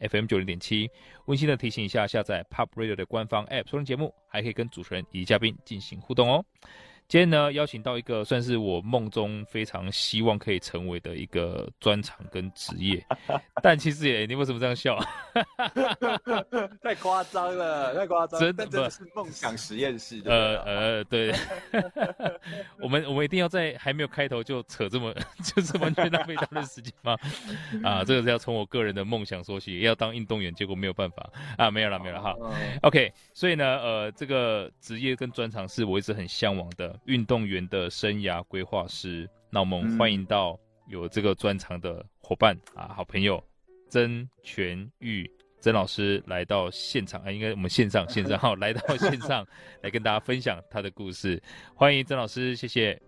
FM 九零点七。温馨的提醒一下，下载 Pop Radio 的官方 App 收听节目，还可以跟主持人以及嘉宾进行互动哦。今天呢，邀请到一个算是我梦中非常希望可以成为的一个专长跟职业，但其实也，你为什么这样笑？太夸张了，太夸张，真的，真的是梦想实验室。呃呃，对，我们我们一定要在还没有开头就扯这么，就是完全浪费他的时间吗？啊，这个是要从我个人的梦想说起，要当运动员，结果没有办法啊，没有了，没有了哈。OK，所以呢，呃，这个职业跟专长是我一直很向往的。运动员的生涯规划师，那我们欢迎到有这个专长的伙伴、嗯、啊，好朋友曾全玉曾老师来到现场啊，应该我们线上线上好，来到线上 来跟大家分享他的故事，欢迎曾老师，谢谢，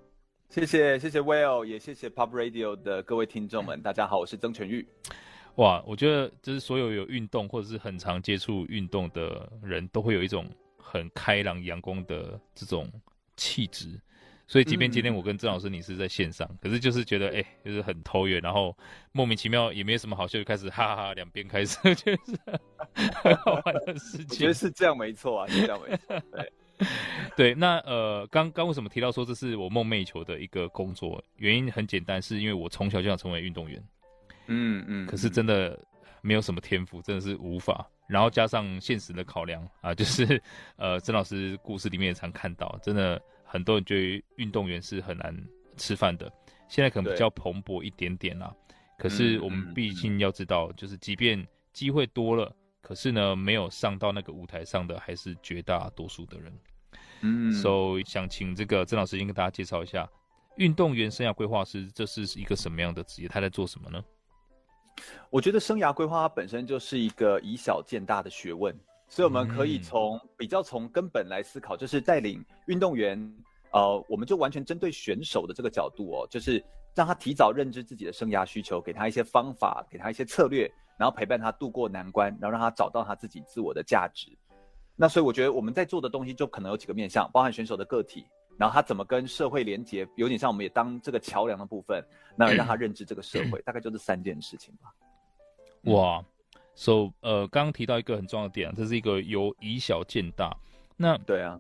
谢谢谢谢 Will，也谢谢 Pop Radio 的各位听众们，大家好，我是曾全玉。哇，我觉得就是所有有运动或者是很常接触运动的人都会有一种很开朗阳光的这种。气质，所以即便今天我跟郑老师你是在线上，嗯、可是就是觉得哎、欸，就是很投缘，然后莫名其妙也没什么好笑，就开始哈哈哈，两边开始 就是很好玩的事情。我觉得是这样没错啊，是这样没错。对对，那呃，刚刚为什么提到说这是我梦寐以求的一个工作？原因很简单，是因为我从小就想成为运动员。嗯嗯，可是真的没有什么天赋，真的是无法。然后加上现实的考量啊，就是呃，曾老师故事里面也常看到，真的很多人觉得运动员是很难吃饭的。现在可能比较蓬勃一点点啦，可是我们毕竟要知道，就是即便机会多了，可是呢，没有上到那个舞台上的还是绝大多数的人。嗯，所以想请这个曾老师先跟大家介绍一下，运动员生涯规划师这是一个什么样的职业？他在做什么呢？我觉得生涯规划它本身就是一个以小见大的学问，所以我们可以从比较从根本来思考，就是带领运动员，呃，我们就完全针对选手的这个角度哦，就是让他提早认知自己的生涯需求，给他一些方法，给他一些策略，然后陪伴他度过难关，然后让他找到他自己自我的价值。那所以我觉得我们在做的东西就可能有几个面向，包含选手的个体，然后他怎么跟社会连接，有点像我们也当这个桥梁的部分，那让他认知这个社会，大概就这三件事情吧。哇，So 呃，刚刚提到一个很重要的点，这是一个由以小见大。那对啊，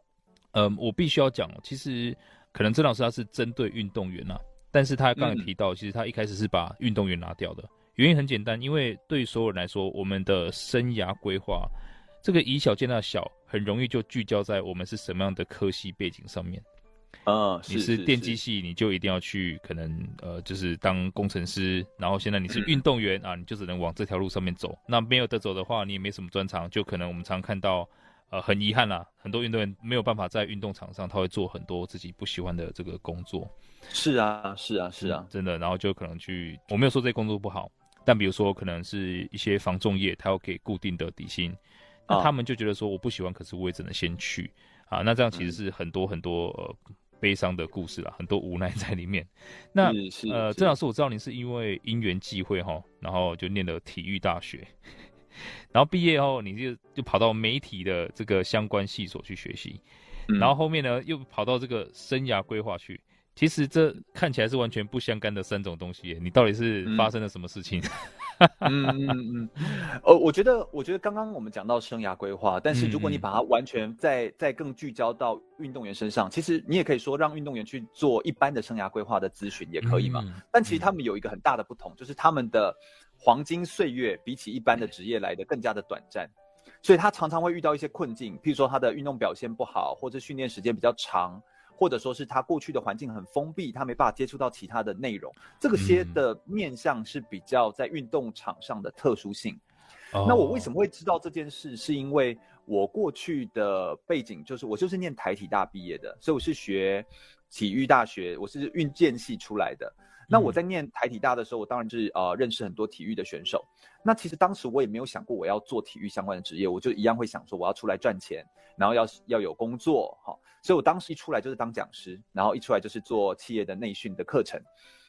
呃，我必须要讲，其实可能曾老师他是针对运动员呐、啊，但是他刚才提到，嗯、其实他一开始是把运动员拿掉的原因很简单，因为对于所有人来说，我们的生涯规划这个以小见大小，很容易就聚焦在我们是什么样的科系背景上面。啊，你是电机系，你就一定要去可能呃，就是当工程师。然后现在你是运动员啊，你就只能往这条路上面走。那没有得走的话，你也没什么专长，就可能我们常看到，呃，很遗憾啦，很多运动员没有办法在运动场上，他会做很多自己不喜欢的这个工作。是啊，是啊，是啊，真的。然后就可能去，我没有说这些工作不好，但比如说可能是一些防重业，他要给固定的底薪，那他们就觉得说我不喜欢，可是我也只能先去啊。那这样其实是很多很多呃。悲伤的故事啦，很多无奈在里面。那呃，郑老师，我知道您是因为因缘际会哈，然后就念了体育大学，然后毕业后你就就跑到媒体的这个相关系所去学习，嗯，然后后面呢又跑到这个生涯规划去。其实这看起来是完全不相干的三种东西，你到底是发生了什么事情？嗯嗯 嗯，呃，我觉得，我觉得刚刚我们讲到生涯规划，但是如果你把它完全再再更聚焦到运动员身上，其实你也可以说让运动员去做一般的生涯规划的咨询也可以嘛。但其实他们有一个很大的不同，就是他们的黄金岁月比起一般的职业来的更加的短暂，所以他常常会遇到一些困境，譬如说他的运动表现不好，或者训练时间比较长。或者说是他过去的环境很封闭，他没办法接触到其他的内容，这个些的面向是比较在运动场上的特殊性。嗯。那我为什么会知道这件事？是因为我过去的背景就是我就是念台体大毕业的，所以我是学体育大学，我是运健系出来的。那我在念台体大的时候，我当然是呃认识很多体育的选手。那其实当时我也没有想过我要做体育相关的职业，我就一样会想说我要出来赚钱，然后要要有工作哈。所以我当时一出来就是当讲师，然后一出来就是做企业的内训的课程。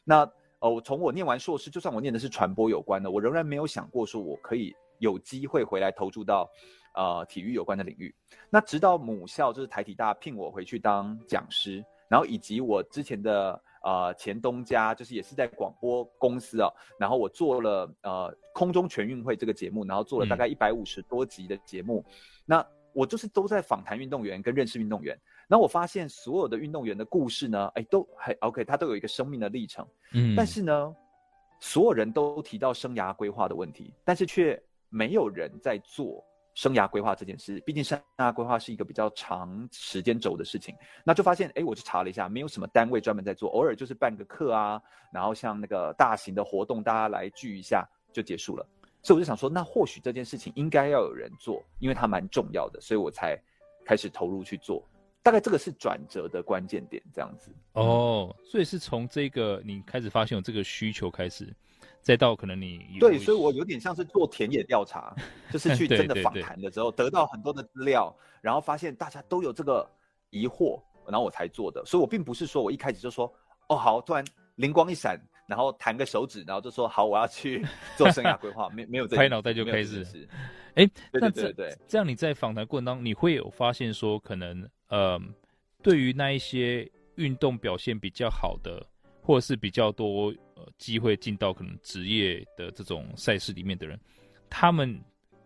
那呃，我从我念完硕士，就算我念的是传播有关的，我仍然没有想过说我可以有机会回来投注到呃体育有关的领域。那直到母校就是台体大聘我回去当讲师，然后以及我之前的。呃，前东家就是也是在广播公司啊，然后我做了呃空中全运会这个节目，然后做了大概一百五十多集的节目，嗯、那我就是都在访谈运动员跟认识运动员，然后我发现所有的运动员的故事呢，哎，都还 OK，他都有一个生命的历程，嗯，但是呢，所有人都提到生涯规划的问题，但是却没有人在做。生涯规划这件事，毕竟生涯规划是一个比较长时间轴的事情，那就发现，哎，我去查了一下，没有什么单位专门在做，偶尔就是办个课啊，然后像那个大型的活动，大家来聚一下就结束了。所以我就想说，那或许这件事情应该要有人做，因为它蛮重要的，所以我才开始投入去做。大概这个是转折的关键点，这样子。哦，所以是从这个你开始发现有这个需求开始。再到可能你对，所以我有点像是做田野调查，就是去真的访谈的时候，得到很多的资料，然后发现大家都有这个疑惑，然后我才做的。所以我并不是说我一开始就说，哦好，突然灵光一闪，然后弹个手指，然后就说好，我要去做生涯规划，没没有这拍脑袋就开始。哎，对对对对，这样你在访谈过程当中，你会有发现说，可能呃，对于那一些运动表现比较好的，或者是比较多。呃，机会进到可能职业的这种赛事里面的人，他们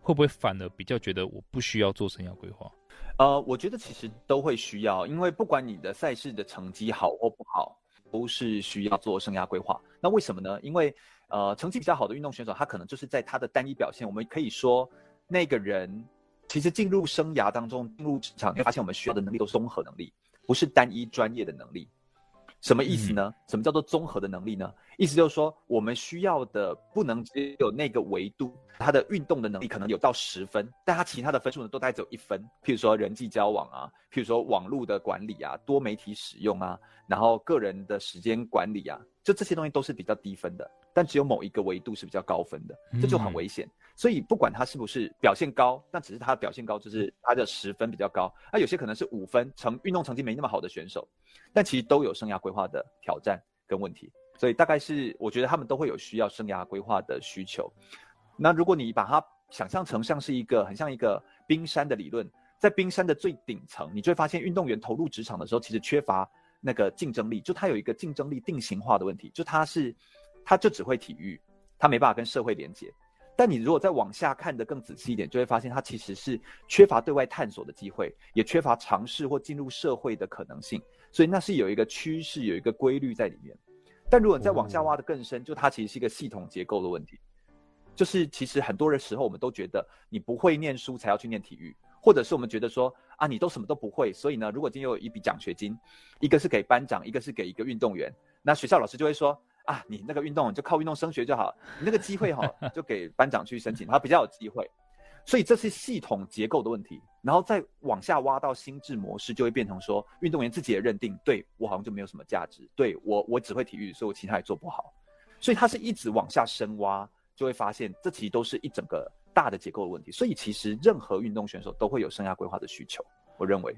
会不会反而比较觉得我不需要做生涯规划？呃，我觉得其实都会需要，因为不管你的赛事的成绩好或不好，都是需要做生涯规划。那为什么呢？因为呃，成绩比较好的运动选手，他可能就是在他的单一表现，我们可以说那个人其实进入生涯当中，进入职场，你会发现我们需要的能力都是综合能力，不是单一专业的能力。什么意思呢？什么叫做综合的能力呢？意思就是说，我们需要的不能只有那个维度，他的运动的能力可能有到十分，但他其他的分数呢都大概只有一分。譬如说人际交往啊，譬如说网络的管理啊，多媒体使用啊，然后个人的时间管理啊，就这些东西都是比较低分的。但只有某一个维度是比较高分的，这就很危险。嗯、所以不管他是不是表现高，但只是他的表现高，就是他的十分比较高。那有些可能是五分，成运动成绩没那么好的选手，但其实都有生涯规划的挑战跟问题。所以大概是我觉得他们都会有需要生涯规划的需求。那如果你把它想象成像是一个很像一个冰山的理论，在冰山的最顶层，你就会发现运动员投入职场的时候，其实缺乏那个竞争力，就他有一个竞争力定型化的问题，就他是。他就只会体育，他没办法跟社会连接。但你如果再往下看得更仔细一点，就会发现他其实是缺乏对外探索的机会，也缺乏尝试或进入社会的可能性。所以那是有一个趋势，有一个规律在里面。但如果你再往下挖的更深，就它其实是一个系统结构的问题。就是其实很多的时候，我们都觉得你不会念书才要去念体育，或者是我们觉得说啊，你都什么都不会，所以呢，如果今天有一笔奖学金，一个是给班长，一个是给一个运动员，那学校老师就会说。啊，你那个运动就靠运动升学就好，你那个机会哈 就给班长去申请，他比较有机会。所以这是系统结构的问题，然后再往下挖到心智模式，就会变成说运动员自己也认定，对我好像就没有什么价值，对我我只会体育，所以我其他也做不好。所以他是一直往下深挖，就会发现这其实都是一整个大的结构的问题。所以其实任何运动选手都会有生涯规划的需求，我认为。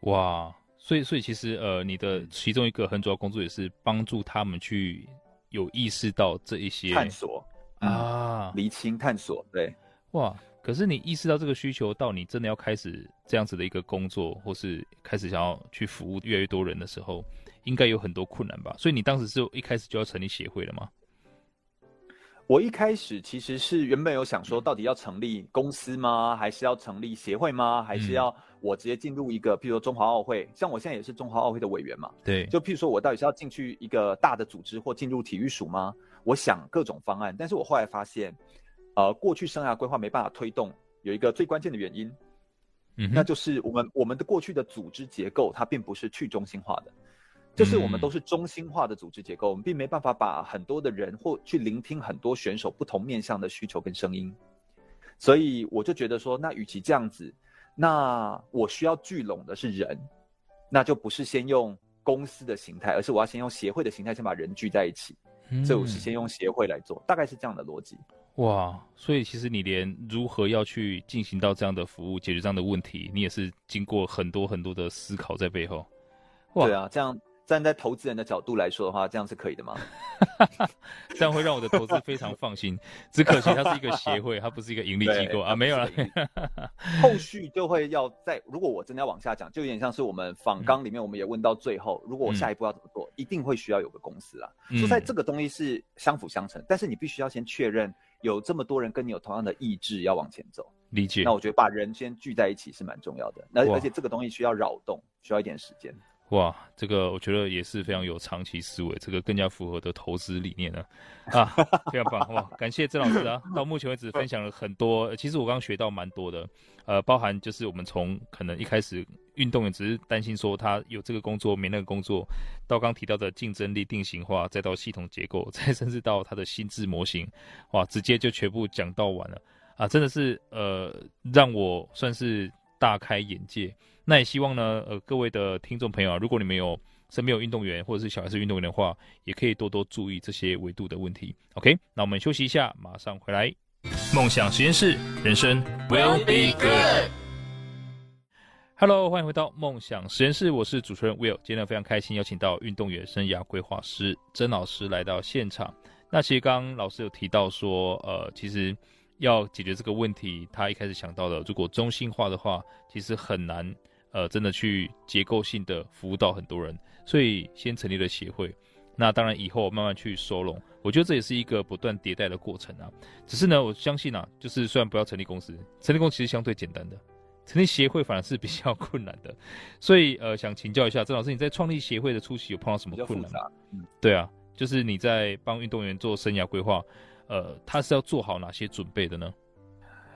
哇，所以所以其实呃，你的其中一个很主要工作也是帮助他们去。有意识到这一些探索啊，厘清探索，对，哇！可是你意识到这个需求，到你真的要开始这样子的一个工作，或是开始想要去服务越来越多人的时候，应该有很多困难吧？所以你当时是一开始就要成立协会了吗？我一开始其实是原本有想说，到底要成立公司吗？还是要成立协会吗？还是要我直接进入一个，譬如说中华奥会，像我现在也是中华奥会的委员嘛。对，就譬如说我到底是要进去一个大的组织，或进入体育署吗？我想各种方案，但是我后来发现，呃，过去生涯规划没办法推动，有一个最关键的原因，嗯，那就是我们我们的过去的组织结构它并不是去中心化的。就是我们都是中心化的组织结构，我们并没办法把很多的人或去聆听很多选手不同面向的需求跟声音，所以我就觉得说，那与其这样子，那我需要聚拢的是人，那就不是先用公司的形态，而是我要先用协会的形态先把人聚在一起。嗯、所以我是先用协会来做，大概是这样的逻辑。哇，所以其实你连如何要去进行到这样的服务，解决这样的问题，你也是经过很多很多的思考在背后。哇对啊，这样。站在投资人的角度来说的话，这样是可以的吗？这样会让我的投资非常放心。只可惜它是一个协会，它不是一个盈利机构啊，没有了。后续就会要在，如果我真的要往下讲，就有点像是我们访纲里面，我们也问到最后，嗯、如果我下一步要怎么做，嗯、一定会需要有个公司啊。说、嗯、在这个东西是相辅相成，但是你必须要先确认有这么多人跟你有同样的意志要往前走。理解。那我觉得把人先聚在一起是蛮重要的。那而且这个东西需要扰动，需要一点时间。哇，这个我觉得也是非常有长期思维，这个更加符合的投资理念呢，啊，非常棒哇！感谢郑老师啊，到目前为止分享了很多，其实我刚刚学到蛮多的，呃，包含就是我们从可能一开始运动员只是担心说他有这个工作没那个工作，到刚提到的竞争力定型化，再到系统结构，再甚至到他的心智模型，哇，直接就全部讲到完了啊，真的是呃让我算是大开眼界。那也希望呢，呃，各位的听众朋友啊，如果你们有身边有运动员或者是小孩是运动员的话，也可以多多注意这些维度的问题。OK，那我们休息一下，马上回来。梦想实验室，人生 will be good。Hello，欢迎回到梦想实验室，我是主持人 Will。今天非常开心邀请到运动员生涯规划师曾老师来到现场。那其实刚刚老师有提到说，呃，其实要解决这个问题，他一开始想到的，如果中心化的话，其实很难。呃，真的去结构性的服务到很多人，所以先成立了协会。那当然以后慢慢去收拢，我觉得这也是一个不断迭代的过程啊。只是呢，我相信啊，就是虽然不要成立公司，成立公司其实相对简单的，成立协会反而是比较 困难的。所以呃，想请教一下郑老师，你在创立协会的初期有碰到什么困难？嗯，对啊，就是你在帮运动员做生涯规划，呃，他是要做好哪些准备的呢？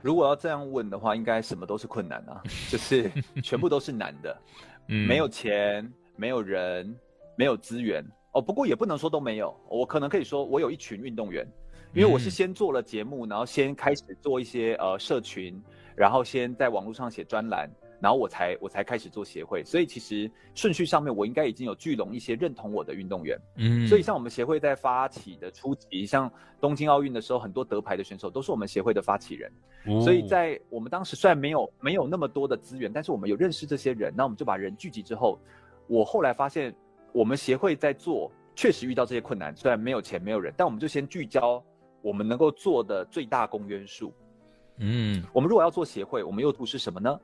如果要这样问的话，应该什么都是困难啊，就是全部都是难的，嗯，没有钱，没有人，没有资源哦。不过也不能说都没有，我可能可以说我有一群运动员，因为我是先做了节目，然后先开始做一些呃社群，然后先在网络上写专栏。然后我才我才开始做协会，所以其实顺序上面我应该已经有聚拢一些认同我的运动员。嗯，所以像我们协会在发起的初期，像东京奥运的时候，很多得牌的选手都是我们协会的发起人。哦，所以在我们当时虽然没有没有那么多的资源，但是我们有认识这些人，那我们就把人聚集之后，我后来发现我们协会在做确实遇到这些困难，虽然没有钱没有人，但我们就先聚焦我们能够做的最大公约数。嗯，我们如果要做协会，我们又图是什么呢？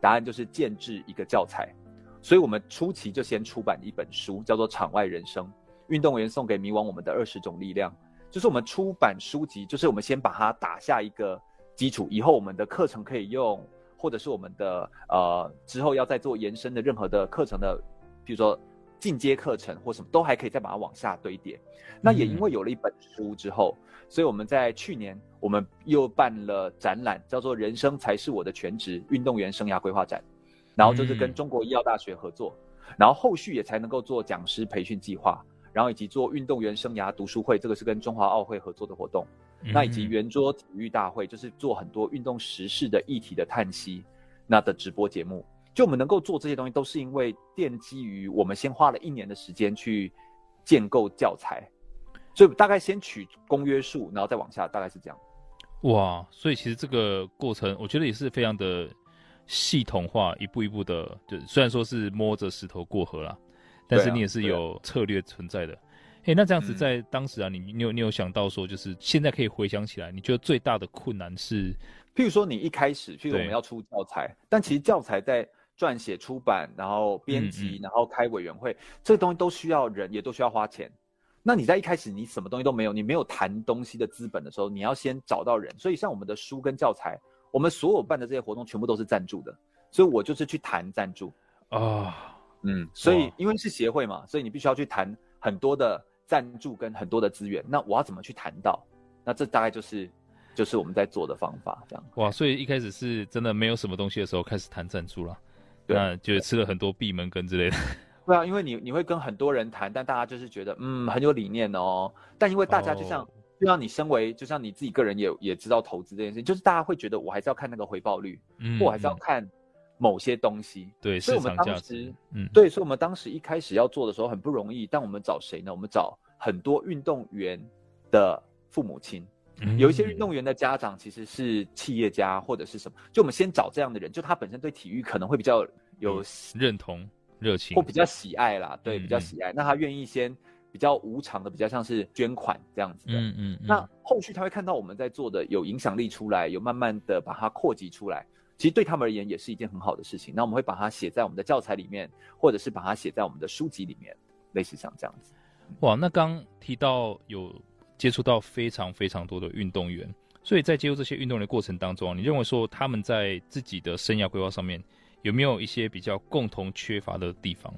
答案就是建制一个教材，所以我们初期就先出版一本书，叫做《场外人生：运动员送给迷惘我们的二十种力量》。就是我们出版书籍，就是我们先把它打下一个基础，以后我们的课程可以用，或者是我们的呃之后要再做延伸的任何的课程的，比如说进阶课程或什么，都还可以再把它往下堆叠。那也因为有了一本书之后，所以我们在去年。我们又办了展览，叫做“人生才是我的全职”运动员生涯规划展，然后就是跟中国医药大学合作，然后后续也才能够做讲师培训计划，然后以及做运动员生涯读书会，这个是跟中华奥会合作的活动，那以及圆桌体育大会，就是做很多运动时事的议题的探析，那的直播节目，就我们能够做这些东西，都是因为奠基于我们先花了一年的时间去建构教材，所以大概先取公约数，然后再往下，大概是这样。哇，所以其实这个过程，我觉得也是非常的系统化，一步一步的，就虽然说是摸着石头过河啦，但是你也是有策略存在的。哎、啊，那这样子在当时啊，你你有你有想到说，就是现在可以回想起来，你觉得最大的困难是，譬如说你一开始，譬如我们要出教材，但其实教材在撰写、出版，然后编辑，然后开委员会，这个东西都需要人，也都需要花钱。那你在一开始你什么东西都没有，你没有谈东西的资本的时候，你要先找到人。所以像我们的书跟教材，我们所有办的这些活动全部都是赞助的，所以我就是去谈赞助啊，哦、嗯，所以因为是协会嘛，所以你必须要去谈很多的赞助跟很多的资源。那我要怎么去谈到？那这大概就是就是我们在做的方法，这样。哇，所以一开始是真的没有什么东西的时候开始谈赞助了，对那就吃了很多闭门羹之类的。对啊，因为你你会跟很多人谈，但大家就是觉得嗯很有理念哦。但因为大家就像、oh. 就像你身为就像你自己个人也也知道投资这件事情，就是大家会觉得我还是要看那个回报率，嗯，或还是要看某些东西。嗯、对，所以我们当时嗯对，所以我们当时一开始要做的时候很不容易。但我们找谁呢？我们找很多运动员的父母亲，嗯、有一些运动员的家长其实是企业家或者是什么，就我们先找这样的人，就他本身对体育可能会比较有、嗯、认同、热情，或比较喜爱啦，对，嗯、比较喜爱，那他愿意先比较无偿的，比较像是捐款这样子的，嗯嗯，嗯，那后续他会看到我们在做的有影响力出来，有慢慢的把它扩及出来。其实对他们而言也是一件很好的事情。那我们会把它写在我们的教材里面，或者是把它写在我们的书籍里面，类似像这样子。哇，那刚提到有接触到非常非常多的运动员，所以在接触这些运动员的过程当中，你认为说他们在自己的生涯规划上面有没有一些比较共同缺乏的地方？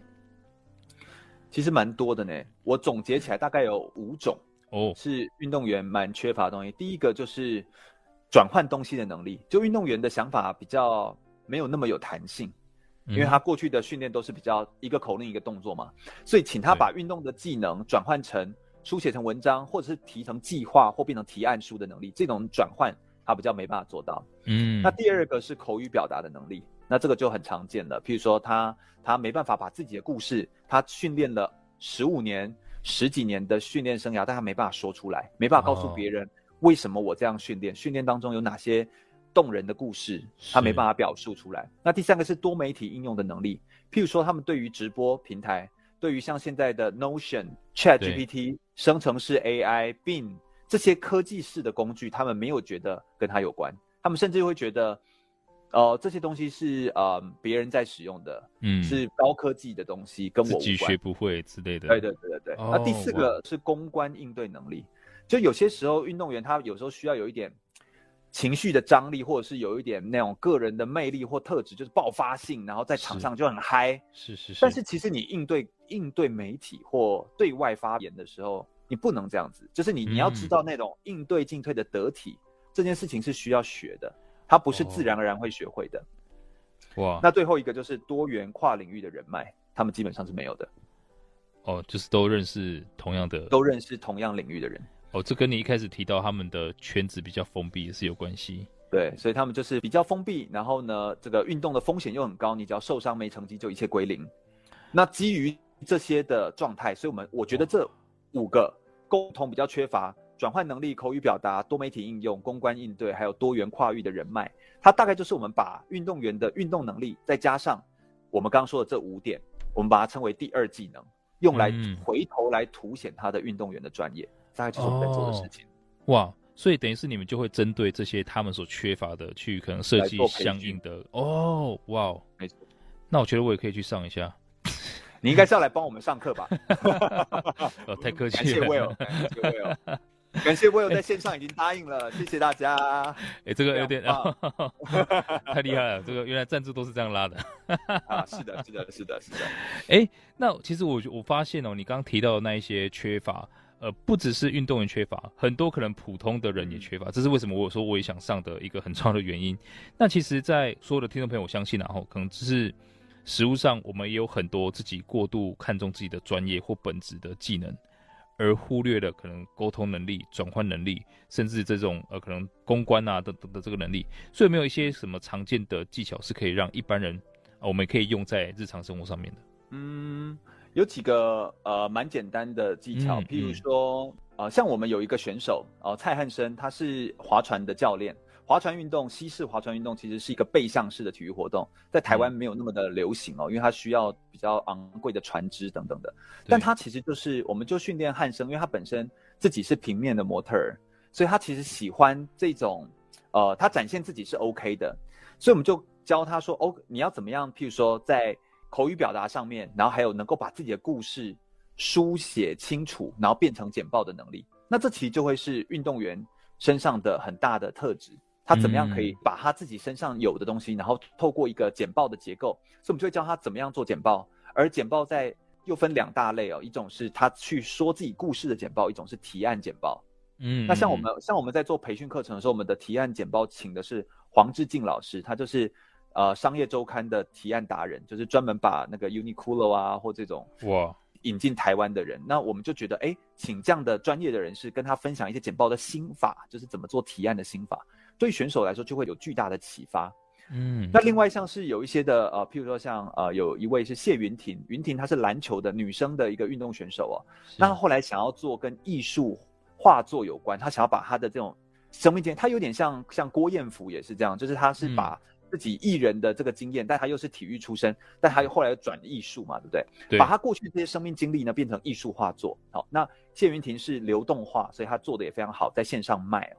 其实蛮多的呢。我总结起来大概有五种哦，是运动员蛮缺乏的东西。第一个就是。转换东西的能力，就运动员的想法比较没有那么有弹性，因为他过去的训练都是比较一个口令一个动作嘛，所以请他把运动的技能转换成书写成文章，或者是提成计划或变成提案书的能力，这种转换他比较没办法做到。嗯，那第二个是口语表达的能力，那这个就很常见了，譬如说他他没办法把自己的故事，他训练了十五年、十几年的训练生涯，但他没办法说出来，没办法告诉别人。哦为什么我这样训练？训练当中有哪些动人的故事，他没办法表述出来？那第三个是多媒体应用的能力，譬如说他们对于直播平台，对于像现在的 Notion、ChatGPT、生成式 AI、Bing 这些科技式的工具，他们没有觉得跟他有关，他们甚至会觉得，呃，这些东西是呃别人在使用的，嗯，是高科技的东西，跟我自己学不会之类的。对对对对对。哦、那第四个是公关应对能力。就有些时候，运动员他有时候需要有一点情绪的张力，或者是有一点那种个人的魅力或特质，就是爆发性，然后在场上就很嗨。是是是。但是其实你应对应对媒体或对外发言的时候，你不能这样子。就是你你要知道那种应对进退的得体，这件事情是需要学的，它不是自然而然会学会的。哇。那最后一个就是多元跨领域的人脉，他们基本上是没有的。哦，就是都认识同样的，都认识同样领域的人。哦，这跟你一开始提到他们的圈子比较封闭也是有关系。对，所以他们就是比较封闭，然后呢，这个运动的风险又很高，你只要受伤没成绩就一切归零。那基于这些的状态，所以我们我觉得这五个沟通比较缺乏转换能力、口语表达、多媒体应用、公关应对，还有多元跨域的人脉，它大概就是我们把运动员的运动能力再加上我们刚刚说的这五点，我们把它称为第二技能，用来回头来凸显他的运动员的专业。大概就是我们在做的事情。哦，哇！所以等于是你们就会针对这些他们所缺乏的，去可能设计相应的哦，哇！没错，那我觉得我也可以去上一下。你应该是要来帮我们上课吧？哦，太客气了，感谢 Will，感谢 Will，感谢 Will 在线上已经答应了，谢谢大家。哎，这个有点 太厉害了，这个原来赞助都是这样拉的啊！是的，是的，是的，是的。哎，那其实我我发现哦，你刚刚提到的那一些缺乏。呃，不只是运动员缺乏，很多可能普通的人也缺乏，这是为什么我说我也想上的一个很重要的原因。那其实，在所有的听众朋友，我相信然后可能只是实务上，我们也有很多自己过度看重自己的专业或本职的技能，而忽略了可能沟通能力、转换能力，甚至这种呃可能公关啊等等的这个能力。所以，没有一些什么常见的技巧是可以让一般人，呃，我们可以用在日常生活上面的？嗯。有几个呃蛮简单的技巧，譬如说，呃，像我们有一个选手，呃，蔡汉生，他是划船的教练。划船运动，西式划船运动其实是一个背向式的体育活动，在台湾没有那么的流行哦，因为它需要比较昂贵的船只等等的。但它其实就是，我们就训练汉生，因为他本身自己是平面的模特儿，所以他其实喜欢这种，呃，他展现自己是 OK 的，所以我们就教他说，哦，你要怎么样？譬如说在口语表达上面，然后还有能够把自己的故事书写清楚，然后变成简报的能力，那这其实就会是运动员身上的很大的特质。他怎么样可以把他自己身上有的东西，然后透过一个简报的结构，所以我们就会教他怎么样做简报。而简报在又分两大类哦，一种是他去说自己故事的简报，一种是提案简报。嗯，那像我们像我们在做培训课程的时候，我们的提案简报请的是黄志敬老师，他就是。呃，商业周刊的提案达人，就是专门把那个 Uniqlo 啊或这种哇引进台湾的人。那我们就觉得，哎，请这样的专业的人士跟他分享一些简报的心法，就是怎么做提案的心法，对选手来说就会有巨大的启发。嗯，那另外像是有一些的呃，譬如说像呃，有一位是谢云婷，云婷她是篮球的女生的一个运动选手哦，那她后来想要做跟艺术画作有关，她想要把她的这种生命经验，她有点像像郭彦甫也是这样，就是她是把自己艺人的这个经验，嗯、但她又是体育出身，但她又后来又转艺术嘛，对不对？对，把她过去这些生命经历呢变成艺术画作。好，那谢云婷是流动画，所以她做的也非常好，在线上卖哦。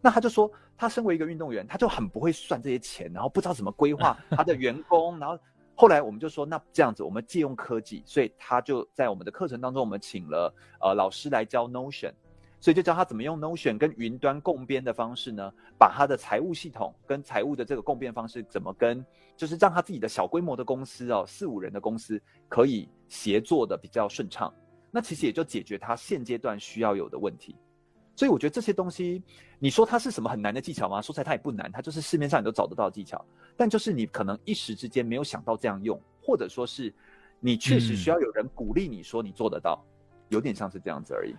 那他就说，他身为一个运动员，他就很不会算这些钱，然后不知道怎么规划 他的员工。然后后来我们就说，那这样子，我们借用科技，所以他就在我们的课程当中，我们请了呃老师来教 Notion，所以就教他怎么用 Notion 跟云端共编的方式呢，把他的财务系统跟财务的这个共编方式怎么跟，就是让他自己的小规模的公司哦，四五人的公司可以协作的比较顺畅。那其实也就解决他现阶段需要有的问题。所以我觉得这些东西，你说它是什么很难的技巧吗？说起来它也不难，它就是市面上你都找得到的技巧。但就是你可能一时之间没有想到这样用，或者说是你确实需要有人鼓励你说你做得到，嗯、有点像是这样子而已。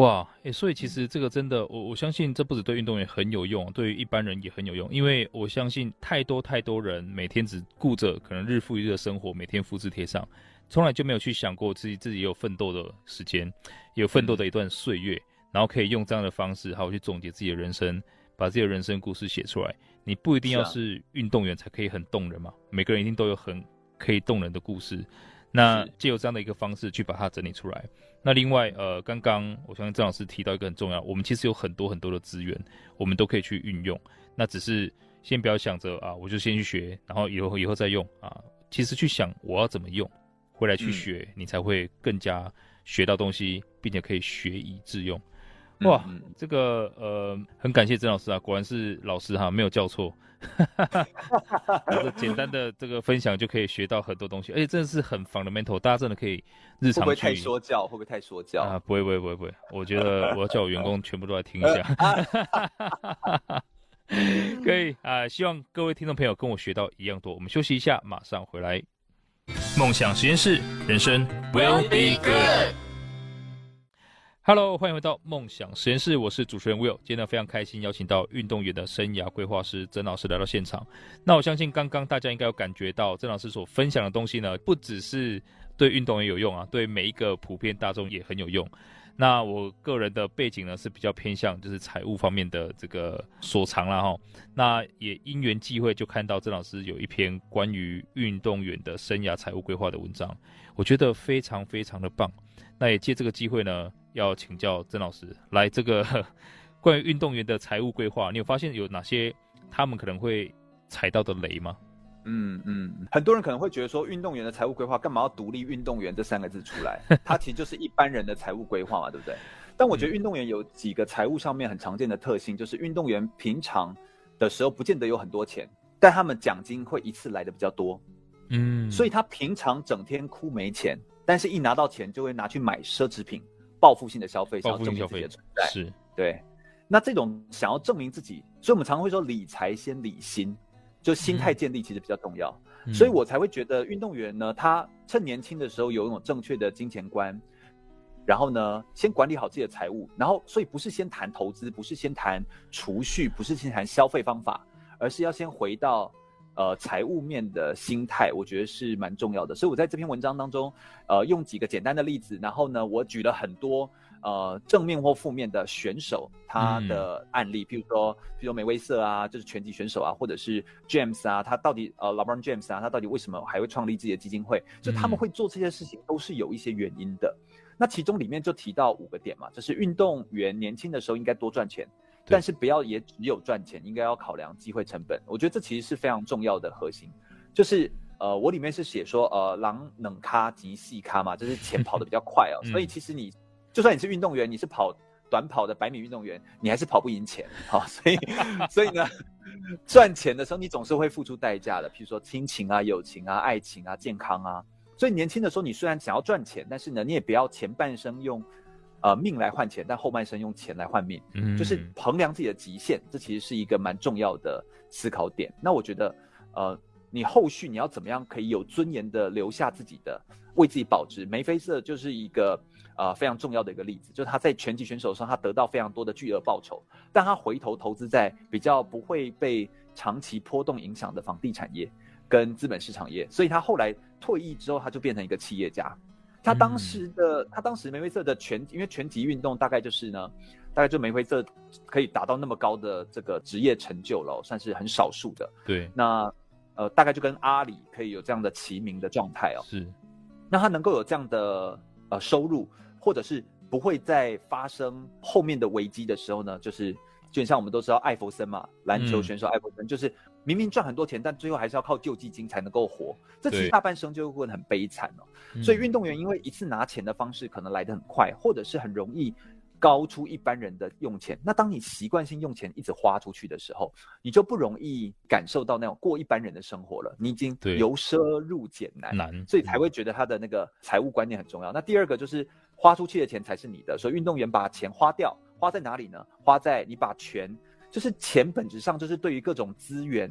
哇，诶，所以其实这个真的，我我相信这不止对运动员很有用，对于一般人也很有用。因为我相信太多太多人每天只顾着可能日复一日的生活，每天复制贴上，从来就没有去想过自己自己有奋斗的时间，有奋斗的一段岁月。嗯然后可以用这样的方式，好好去总结自己的人生，把自己的人生故事写出来。你不一定要是运动员才可以很动人嘛，每个人一定都有很可以动人的故事。那借由这样的一个方式去把它整理出来。那另外，呃，刚刚我相信郑老师提到一个很重要，我们其实有很多很多的资源，我们都可以去运用。那只是先不要想着啊，我就先去学，然后以后以后再用啊。其实去想我要怎么用，回来去学，嗯、你才会更加学到东西，并且可以学以致用。哇，这个呃，很感谢曾老师啊，果然是老师哈，没有叫错。这个简单的这个分享就可以学到很多东西，而且真的是很 fundamental，大家真的可以日常去。会不会太说教？会不会太说教啊？不会不会不会不会，我觉得我要叫我员工全部都来听一下。可以啊，希望各位听众朋友跟我学到一样多。我们休息一下，马上回来。梦想实验室，人生 will be good。Hello，欢迎回到梦想实验室，我是主持人 Will。今天，非常开心邀请到运动员的生涯规划师曾老师来到现场。那我相信刚刚大家应该有感觉到曾老师所分享的东西呢，不只是对运动员有用啊，对每一个普遍大众也很有用。那我个人的背景呢是比较偏向就是财务方面的这个所长啦哈。那也因缘际会就看到曾老师有一篇关于运动员的生涯财务规划的文章，我觉得非常非常的棒。那也借这个机会呢。要请教曾老师，来这个 关于运动员的财务规划，你有发现有哪些他们可能会踩到的雷吗？嗯嗯，很多人可能会觉得说，运动员的财务规划干嘛要独立运动员这三个字出来？它其实就是一般人的财务规划嘛，对不对？但我觉得运动员有几个财务上面很常见的特性，就是运动员平常的时候不见得有很多钱，但他们奖金会一次来的比较多。嗯，所以他平常整天哭没钱，但是一拿到钱就会拿去买奢侈品。报复性的消费，想要证明自己的存在，是对。那这种想要证明自己，所以我们常常会说理财先理心，就心态建立其实比较重要。嗯、所以我才会觉得运动员呢，他趁年轻的时候有一种正确的金钱观，然后呢，先管理好自己的财务，然后所以不是先谈投资，不是先谈储蓄，不是先谈消费方法，而是要先回到。呃，财务面的心态，我觉得是蛮重要的。所以我在这篇文章当中，呃，用几个简单的例子，然后呢，我举了很多呃正面或负面的选手他的案例，譬如说，譬如梅威瑟啊，就是拳击选手啊，或者是 James 啊，他到底呃 LeBron James 啊，他到底为什么还会创立自己的基金会？就他们会做这些事情，都是有一些原因的。那其中里面就提到五个点嘛，就是运动员年轻的时候应该多赚钱。但是不要也只有赚钱，应该要考量机会成本。我觉得这其实是非常重要的核心。就是呃，我里面是写说呃，狼冷咖及细咖嘛，就是钱跑得比较快哦。所以其实你就算你是运动员，你是跑短跑的百米运动员，你还是跑不赢钱。好，所以 所以呢，赚钱的时候你总是会付出代价的，譬如说亲情啊、友情啊、爱情啊、健康啊。所以年轻的时候你虽然想要赚钱，但是呢，你也不要前半生用。呃，命来换钱，但后半生用钱来换命，嗯，就是衡量自己的极限，这其实是一个蛮重要的思考点。那我觉得，呃，你后续你要怎么样可以有尊严的留下自己的，为自己保值？梅菲瑟就是一个呃非常重要的一个例子，就是他在拳击选手上他得到非常多的巨额报酬，但他回头投资在比较不会被长期波动影响的房地产业跟资本市场业，所以他后来退役之后，他就变成一个企业家。他当时的、嗯、他当时梅威瑟的全，因为拳击运动大概就是呢，大概就梅威瑟可以达到那么高的这个职业成就了，算是很少数的。对，那呃，大概就跟阿里可以有这样的齐名的状态哦。是，那他能够有这样的呃收入，或者是不会在发生后面的危机的时候呢，就是。就像我们都知道艾弗森嘛，篮球选手艾弗森，就是明明赚很多钱，但最后还是要靠救济金才能够活。这其实大半生就会很悲惨哦。所以运动员因为一次拿钱的方式可能来得很快，或者是很容易高出一般人的用钱。那当你习惯性用钱一直花出去的时候，你就不容易感受到那种过一般人的生活了。你已经由奢入俭难，难，所以才会觉得他的那个财务观念很重要。那第二个就是花出去的钱才是你的，所以运动员把钱花掉。花在哪里呢？花在你把钱，就是钱本质上就是对于各种资源，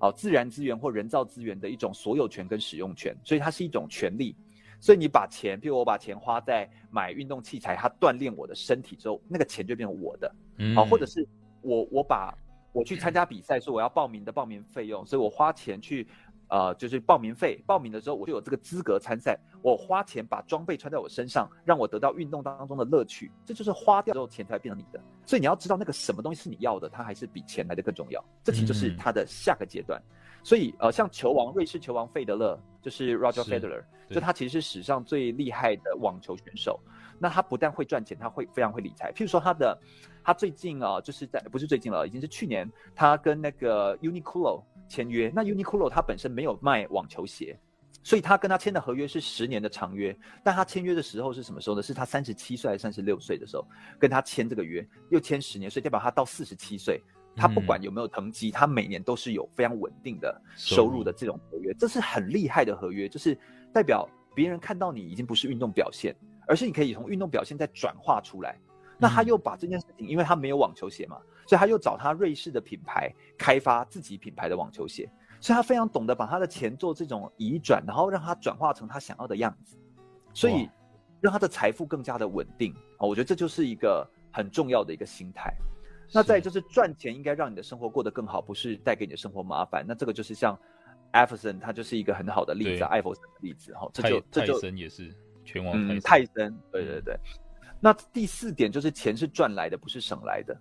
哦，自然资源或人造资源的一种所有权跟使用权，所以它是一种权利。所以你把钱，譬如我把钱花在买运动器材，它锻炼我的身体之后，那个钱就变成我的，好，或者是我我把我去参加比赛，说我要报名的报名费用，所以我花钱去。呃，就是报名费，报名的时候我就有这个资格参赛。我花钱把装备穿在我身上，让我得到运动当中的乐趣，这就是花掉之后钱才会变成你的。所以你要知道那个什么东西是你要的，它还是比钱来的更重要。这其实就是它的下个阶段。嗯、所以呃，像球王，瑞士球王费德勒，就是 Roger Federer，就他其实是史上最厉害的网球选手。那他不但会赚钱，他会非常会理财。譬如说他的，他最近啊，就是在不是最近了，已经是去年，他跟那个 Uniqlo。签约，那 Uniqlo 他本身没有卖网球鞋，所以他跟他签的合约是十年的长约。但他签约的时候是什么时候呢？是他三十七岁还是三十六岁的时候跟他签这个约，又签十年，所以代表他到四十七岁，他不管有没有成绩，他每年都是有非常稳定的收入的这种合约，这是很厉害的合约，就是代表别人看到你已经不是运动表现，而是你可以从运动表现再转化出来。那他又把这件事情，因为他没有网球鞋嘛。所以他又找他瑞士的品牌开发自己品牌的网球鞋，所以他非常懂得把他的钱做这种移转，然后让他转化成他想要的样子，所以让他的财富更加的稳定啊！我觉得这就是一个很重要的一个心态。那再就是赚钱应该让你的生活过得更好，不是带给你的生活麻烦。那这个就是像艾弗森，他就是一个很好的例子，艾弗森的例子哈。这就这就泰森也是拳王泰森，嗯，泰森，对对对。那第四点就是钱是赚来的，不是省来的。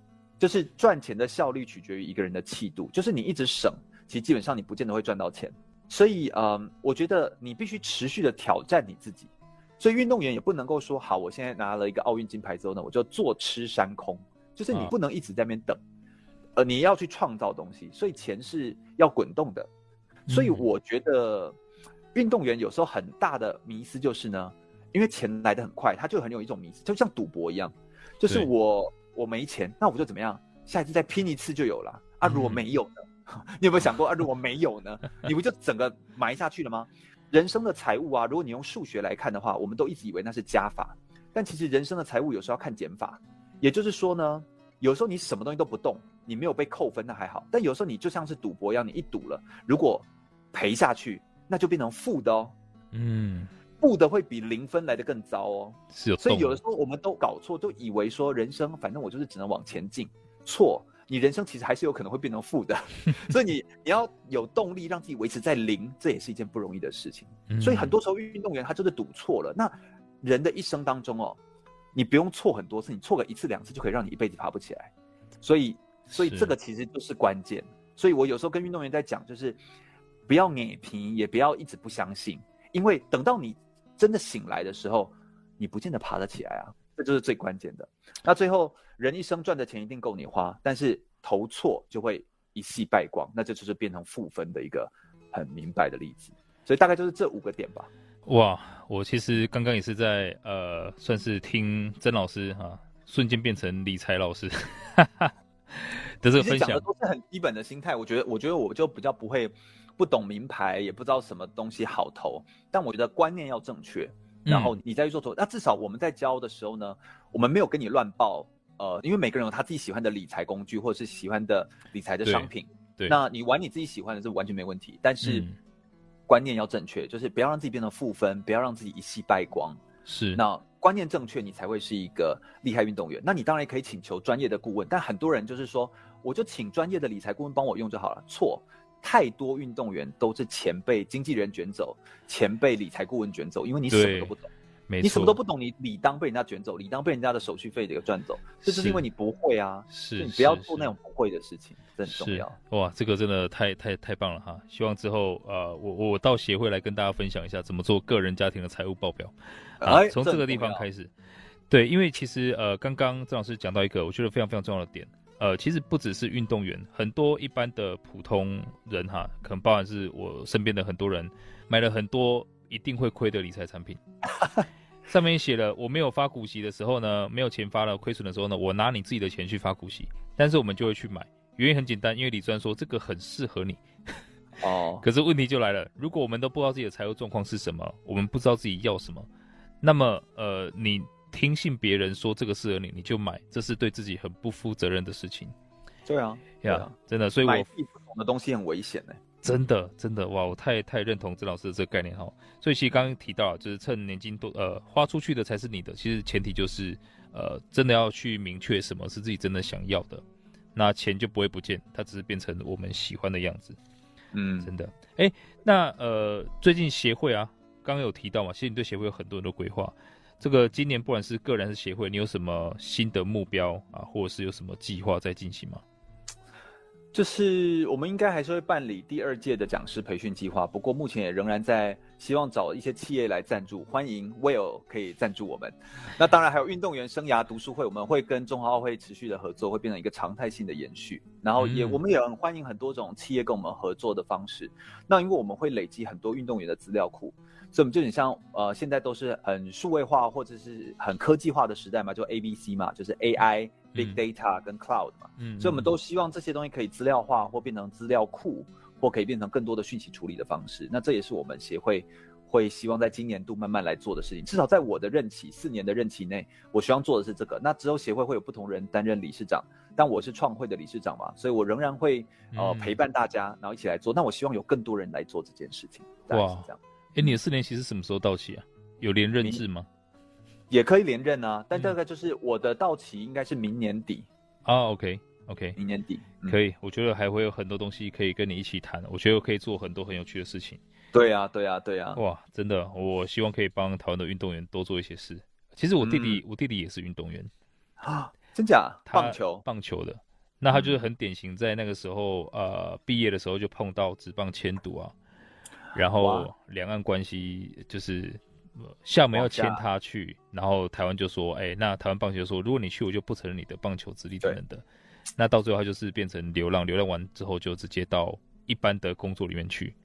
就是赚钱的效率取决于一个人的气度，就是你一直省，其实基本上你不见得会赚到钱。所以，嗯，我觉得你必须持续的挑战你自己。所以运动员也不能够说，好，我现在拿了一个奥运金牌之后呢，我就坐吃山空。就是你不能一直在那边等，呃，你要去创造东西。所以钱是要滚动的。所以我觉得运动员有时候很大的迷思就是呢，因为钱来得很快，他就很有一种迷思，就像赌博一样，就是我。我没钱，那我就怎么样？下一次再拼一次就有了 啊！如果没有呢？嗯、你有没有想过啊？如果没有呢？你不就整个埋下去了吗？人生的财务啊，如果你用数学来看的话，我们都一直以为那是加法，但其实人生的财务有时候要看减法。也就是说呢，有时候你什么东西都不动，你没有被扣分，那还好；但有时候你就像是赌博一样，你一赌了，如果赔下去，那就变成负的哦。嗯。负的会比零分来的更糟哦，是有，所以有的时候我们都搞错，都以为说人生反正我就是只能往前进，错，你人生其实还是有可能会变成负的，所以你你要有动力让自己维持在零，这也是一件不容易的事情。所以很多时候运动员他就是赌错了。那人的一生当中哦，你不用错很多次，你错个一次两次就可以让你一辈子爬不起来。所以所以这个其实就是关键。所以我有时候跟运动员在讲，就是不要噎皮，也不要一直不相信，因为等到你。真的醒来的时候，你不见得爬得起来啊，这就是最关键的。那最后，人一生赚的钱一定够你花，但是投错就会一夕败光，那这就是变成负分的一个很明白的例子。所以大概就是这五个点吧。哇，我其实刚刚也是在呃，算是听曾老师哈、啊，瞬间变成理财老师，哈哈，的这个分享的都是很基本的心态。我觉得，我觉得我就比较不会。不懂名牌，也不知道什么东西好投，但我觉得观念要正确，然后你再去做投。嗯、那至少我们在教的时候呢，我们没有跟你乱报，呃，因为每个人有他自己喜欢的理财工具，或者是喜欢的理财的商品。对，对那你玩你自己喜欢的，是完全没问题。但是观念要正确，就是不要让自己变成负分，不要让自己一夕败光。是，那观念正确，你才会是一个厉害运动员。那你当然也可以请求专业的顾问，但很多人就是说。我就请专业的理财顾问帮我用就好了。错，太多运动员都是钱被经纪人卷走，钱被理财顾问卷走，因为你什么都不懂。你什么都不懂，你理当被人家卷走，理当被人家的手续费给赚走，这就是因为你不会啊。是，你不要做那种不会的事情，这很重要。哇，这个真的太太太棒了哈！希望之后呃，我我到协会来跟大家分享一下怎么做个人家庭的财务报表啊，从这个地方开始。对，因为其实呃，刚刚郑老师讲到一个我觉得非常非常重要的点，呃，其实不只是运动员，很多一般的普通人哈，可能包含是我身边的很多人买了很多一定会亏的理财产品。上面写了，我没有发股息的时候呢，没有钱发了，亏损的时候呢，我拿你自己的钱去发股息，但是我们就会去买，原因很简单，因为李专说这个很适合你。哦，可是问题就来了，如果我们都不知道自己的财务状况是什么，我们不知道自己要什么，那么呃，你听信别人说这个适合你，你就买，这是对自己很不负责任的事情。对啊，对啊，真的，所以我买不同的东西很危险呢。真的，真的哇！我太太认同郑老师的这个概念哈。所以其实刚刚提到，就是趁年金多呃花出去的才是你的。其实前提就是呃真的要去明确什么是自己真的想要的，那钱就不会不见，它只是变成我们喜欢的样子。嗯，真的。哎，那呃最近协会啊，刚刚有提到嘛，其实你对协会有很多很多规划。这个今年不管是个人还是协会，你有什么新的目标啊，或者是有什么计划在进行吗？就是我们应该还是会办理第二届的讲师培训计划，不过目前也仍然在希望找一些企业来赞助，欢迎 Will 可以赞助我们。那当然还有运动员生涯读书会，我们会跟中华奥会持续的合作，会变成一个常态性的延续。然后也我们也很欢迎很多种企业跟我们合作的方式。那因为我们会累积很多运动员的资料库，所以我们就很像呃现在都是很数位化或者是很科技化的时代嘛，就 ABC 嘛，就是 AI。Big data 跟 cloud 嘛，嗯，所以我们都希望这些东西可以资料化，或变成资料库，或可以变成更多的讯息处理的方式。那这也是我们协会会希望在今年度慢慢来做的事情。至少在我的任期四年的任期内，我希望做的是这个。那之后协会会有不同人担任理事长，但我是创会的理事长嘛，所以我仍然会呃陪伴大家，然后一起来做。那我希望有更多人来做这件事情。大概是这样。哎，你的四年期是什么时候到期啊？有连任制吗？也可以连任啊，但大概就是我的到期应该是明年底啊。OK OK，明年底可以。我觉得还会有很多东西可以跟你一起谈。我觉得我可以做很多很有趣的事情。对啊，对啊，对啊。哇，真的，我希望可以帮台湾的运动员多做一些事。其实我弟弟，我弟弟也是运动员啊，真假？棒球，棒球的。那他就是很典型，在那个时候，呃，毕业的时候就碰到职棒签赌啊，然后两岸关系就是。厦门要签他去，然后台湾就说：“哎、欸，那台湾棒球说，如果你去，我就不承认你的棒球资历等等的。”那到最后他就是变成流浪，流浪完之后就直接到一般的工作里面去。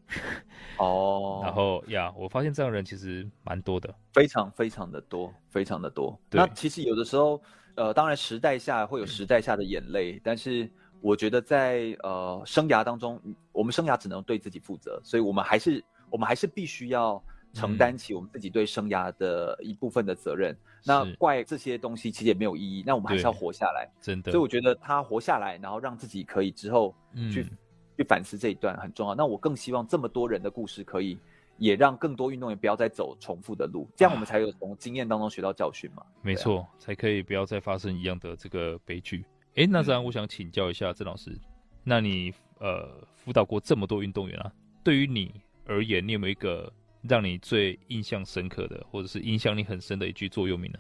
哦，然后呀，我发现这样的人其实蛮多的，非常非常的多，非常的多。那其实有的时候，呃，当然时代下会有时代下的眼泪，嗯、但是我觉得在呃生涯当中，我们生涯只能对自己负责，所以我们还是我们还是必须要。承担起我们自己对生涯的一部分的责任，嗯、那怪这些东西其实也没有意义。那我们还是要活下来，真的。所以我觉得他活下来，然后让自己可以之后去、嗯、去反思这一段很重要。那我更希望这么多人的故事可以也让更多运动员不要再走重复的路，这样我们才有从经验当中学到教训嘛。没错，啊、才可以不要再发生一样的这个悲剧。哎，那这样我想请教一下郑老师，嗯、那你呃辅导过这么多运动员啊，对于你而言，你有没有一个？让你最印象深刻的，或者是影响你很深的一句座右铭呢？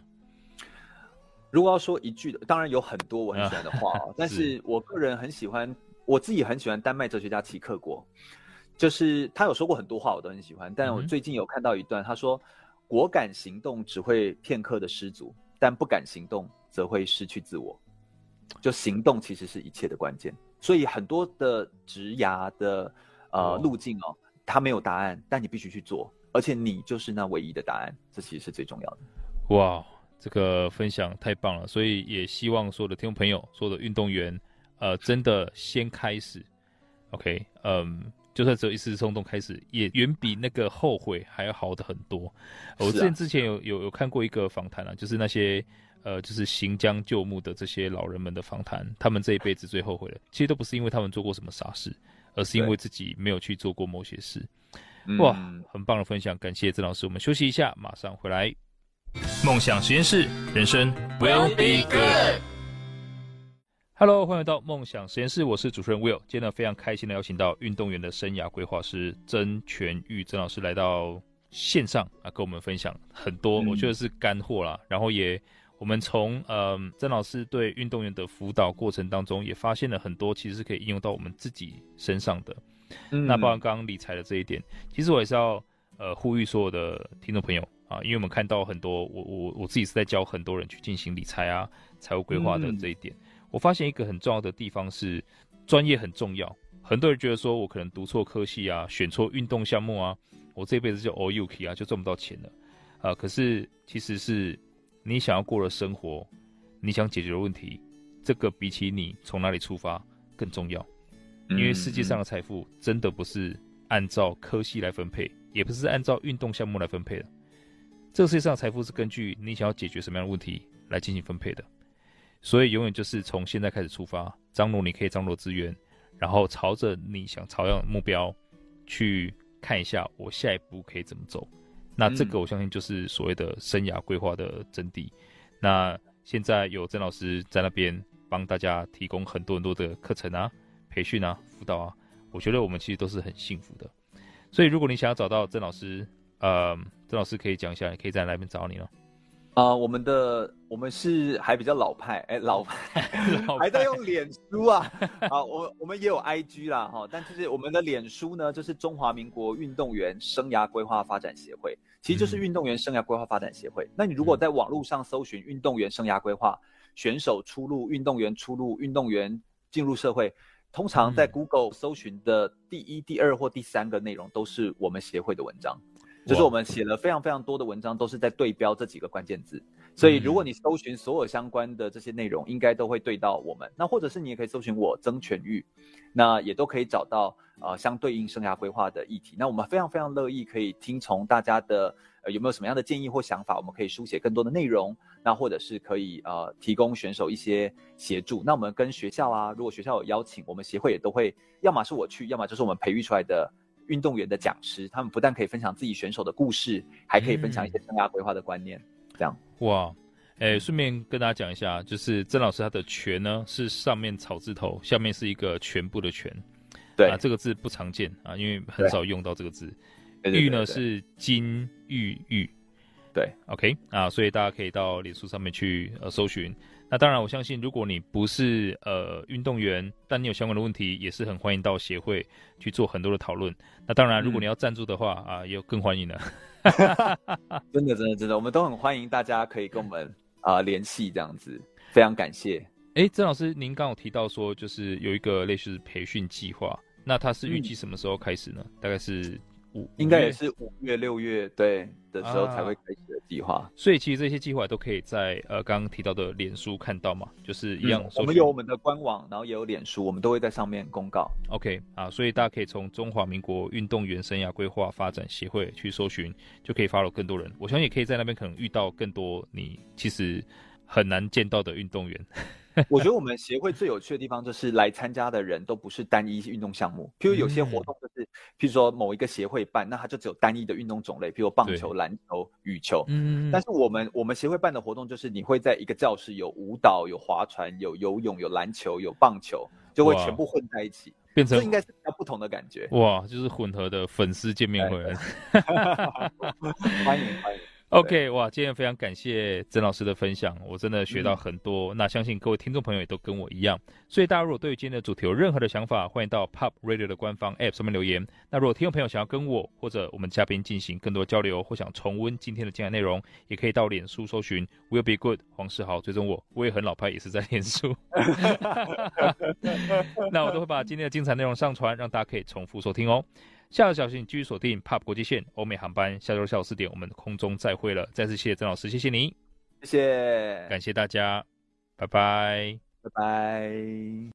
如果要说一句的，当然有很多我很喜欢的话，啊但是我个人很喜欢，我自己很喜欢丹麦哲学家齐克果，就是他有说过很多话，我都很喜欢。但我最近有看到一段，他说：“果敢行动只会片刻的失足，但不敢行动则会失去自我。”就行动其实是一切的关键。所以很多的职涯的呃路径哦。他没有答案，但你必须去做，而且你就是那唯一的答案，这其实是最重要的。哇，这个分享太棒了！所以也希望所有的听众朋友、所有的运动员，呃，真的先开始，OK，嗯，就算只有一时冲动开始，也远比那个后悔还要好的很多。我之前之前有有有看过一个访谈啊，就是那些呃，就是行将就木的这些老人们的访谈，他们这一辈子最后悔的，其实都不是因为他们做过什么傻事。而是因为自己没有去做过某些事，对哇，很棒的分享，感谢郑老师。我们休息一下，马上回来。梦想实验室，人生 will be good。Hello，欢迎来到梦想实验室，我是主持人 Will。今天呢，非常开心的邀请到运动员的生涯规划师曾全玉曾老师来到线上啊，跟我们分享很多，我觉得是干货啦。嗯、然后也我们从呃曾老师对运动员的辅导过程当中，也发现了很多其实是可以应用到我们自己身上的。嗯、那包含刚刚理财的这一点，其实我也是要呃呼吁所有的听众朋友啊，因为我们看到很多，我我我自己是在教很多人去进行理财啊、财务规划的这一点。嗯、我发现一个很重要的地方是专业很重要。很多人觉得说我可能读错科系啊，选错运动项目啊，我这辈子就 all UK 啊，就赚不到钱了啊。可是其实是你想要过的生活，你想解决的问题，这个比起你从哪里出发更重要。因为世界上的财富真的不是按照科系来分配，也不是按照运动项目来分配的。这个世界上的财富是根据你想要解决什么样的问题来进行分配的。所以永远就是从现在开始出发，张罗你可以张罗资源，然后朝着你想朝向的目标去看一下，我下一步可以怎么走。那这个我相信就是所谓的生涯规划的真谛。那现在有曾老师在那边帮大家提供很多很多的课程啊。培训啊，辅导啊，我觉得我们其实都是很幸福的。所以，如果你想要找到郑老师，呃，郑老师可以讲一下，你可以在哪边找你呢？啊、呃，我们的我们是还比较老派，哎、欸，老派，老派还在用脸书啊。啊，我我们也有 IG 啦，哈，但就是我们的脸书呢，就是中华民国运动员生涯规划发展协会，其实就是运动员生涯规划发展协会。嗯、那你如果在网络上搜寻运动员生涯规划，选手出路，运动员出路，运动员进入社会。通常在 Google 搜寻的第一、第二或第三个内容都是我们协会的文章，就是我们写了非常非常多的文章，都是在对标这几个关键字。所以如果你搜寻所有相关的这些内容，应该都会对到我们。那或者是你也可以搜寻我曾全玉，那也都可以找到呃相对应生涯规划的议题。那我们非常非常乐意可以听从大家的。呃，有没有什么样的建议或想法？我们可以书写更多的内容，那或者是可以呃提供选手一些协助。那我们跟学校啊，如果学校有邀请，我们协会也都会，要么是我去，要么就是我们培育出来的运动员的讲师，他们不但可以分享自己选手的故事，还可以分享一些生涯规划的观念。嗯、这样哇，哎，顺便跟大家讲一下，就是曾老师他的全呢是上面草字头，下面是一个全部的全，对啊，这个字不常见啊，因为很少用到这个字。玉呢是金玉玉，对，OK 啊，所以大家可以到脸书上面去呃搜寻。那当然，我相信如果你不是呃运动员，但你有相关的问题，也是很欢迎到协会去做很多的讨论。那当然，如果你要赞助的话、嗯、啊，也有更欢迎的。真的，真的，真的，我们都很欢迎大家可以跟我们啊联系这样子，非常感谢。哎，曾老师，您刚刚有提到说就是有一个类似培训计划，那它是预计什么时候开始呢？嗯、大概是五。应该也是五月六月对的时候才会开始的计划，啊，所以其实这些计划都可以在呃刚刚提到的脸书看到嘛，就是一样，嗯。我们有我们的官网，然后也有脸书，我们都会在上面公告。OK 啊，所以大家可以从中华民国运动员生涯规划发展协会去搜寻，就可以 follow 更多人。我相信也可以在那边可能遇到更多你其实很难见到的运动员。我觉得我们协会最有趣的地方就是来参加的人都不是单一运动项目，譬如有些活动就是，譬如说某一个协会办，那它就只有单一的运动种类，譬如棒球、篮球、羽球。嗯。但是我们我们协会办的活动就是，你会在一个教室有舞蹈、有划船、有游泳、有篮球、有棒球，就会全部混在一起，变成这应该是比较不同的感觉。哇，就是混合的粉丝见面会。欢迎 欢迎。OK，哇，今天非常感谢曾老师的分享，我真的学到很多。嗯、那相信各位听众朋友也都跟我一样，所以大家如果对于今天的主题有任何的想法，欢迎到 Pop Radio 的官方 App 上面留言。那如果听众朋友想要跟我或者我们嘉宾进行更多交流，或想重温今天的精彩内容，也可以到脸书搜寻 Will Be Good 黄世豪，追踪我，我也很老派，也是在脸书。那我都会把今天的精彩内容上传，让大家可以重复收听哦。下个小时你继续锁定 PUB 国际线欧美航班，下周下午四点我们空中再会了。再次谢谢曾老师，谢谢你，谢谢，感谢大家，拜拜，拜拜。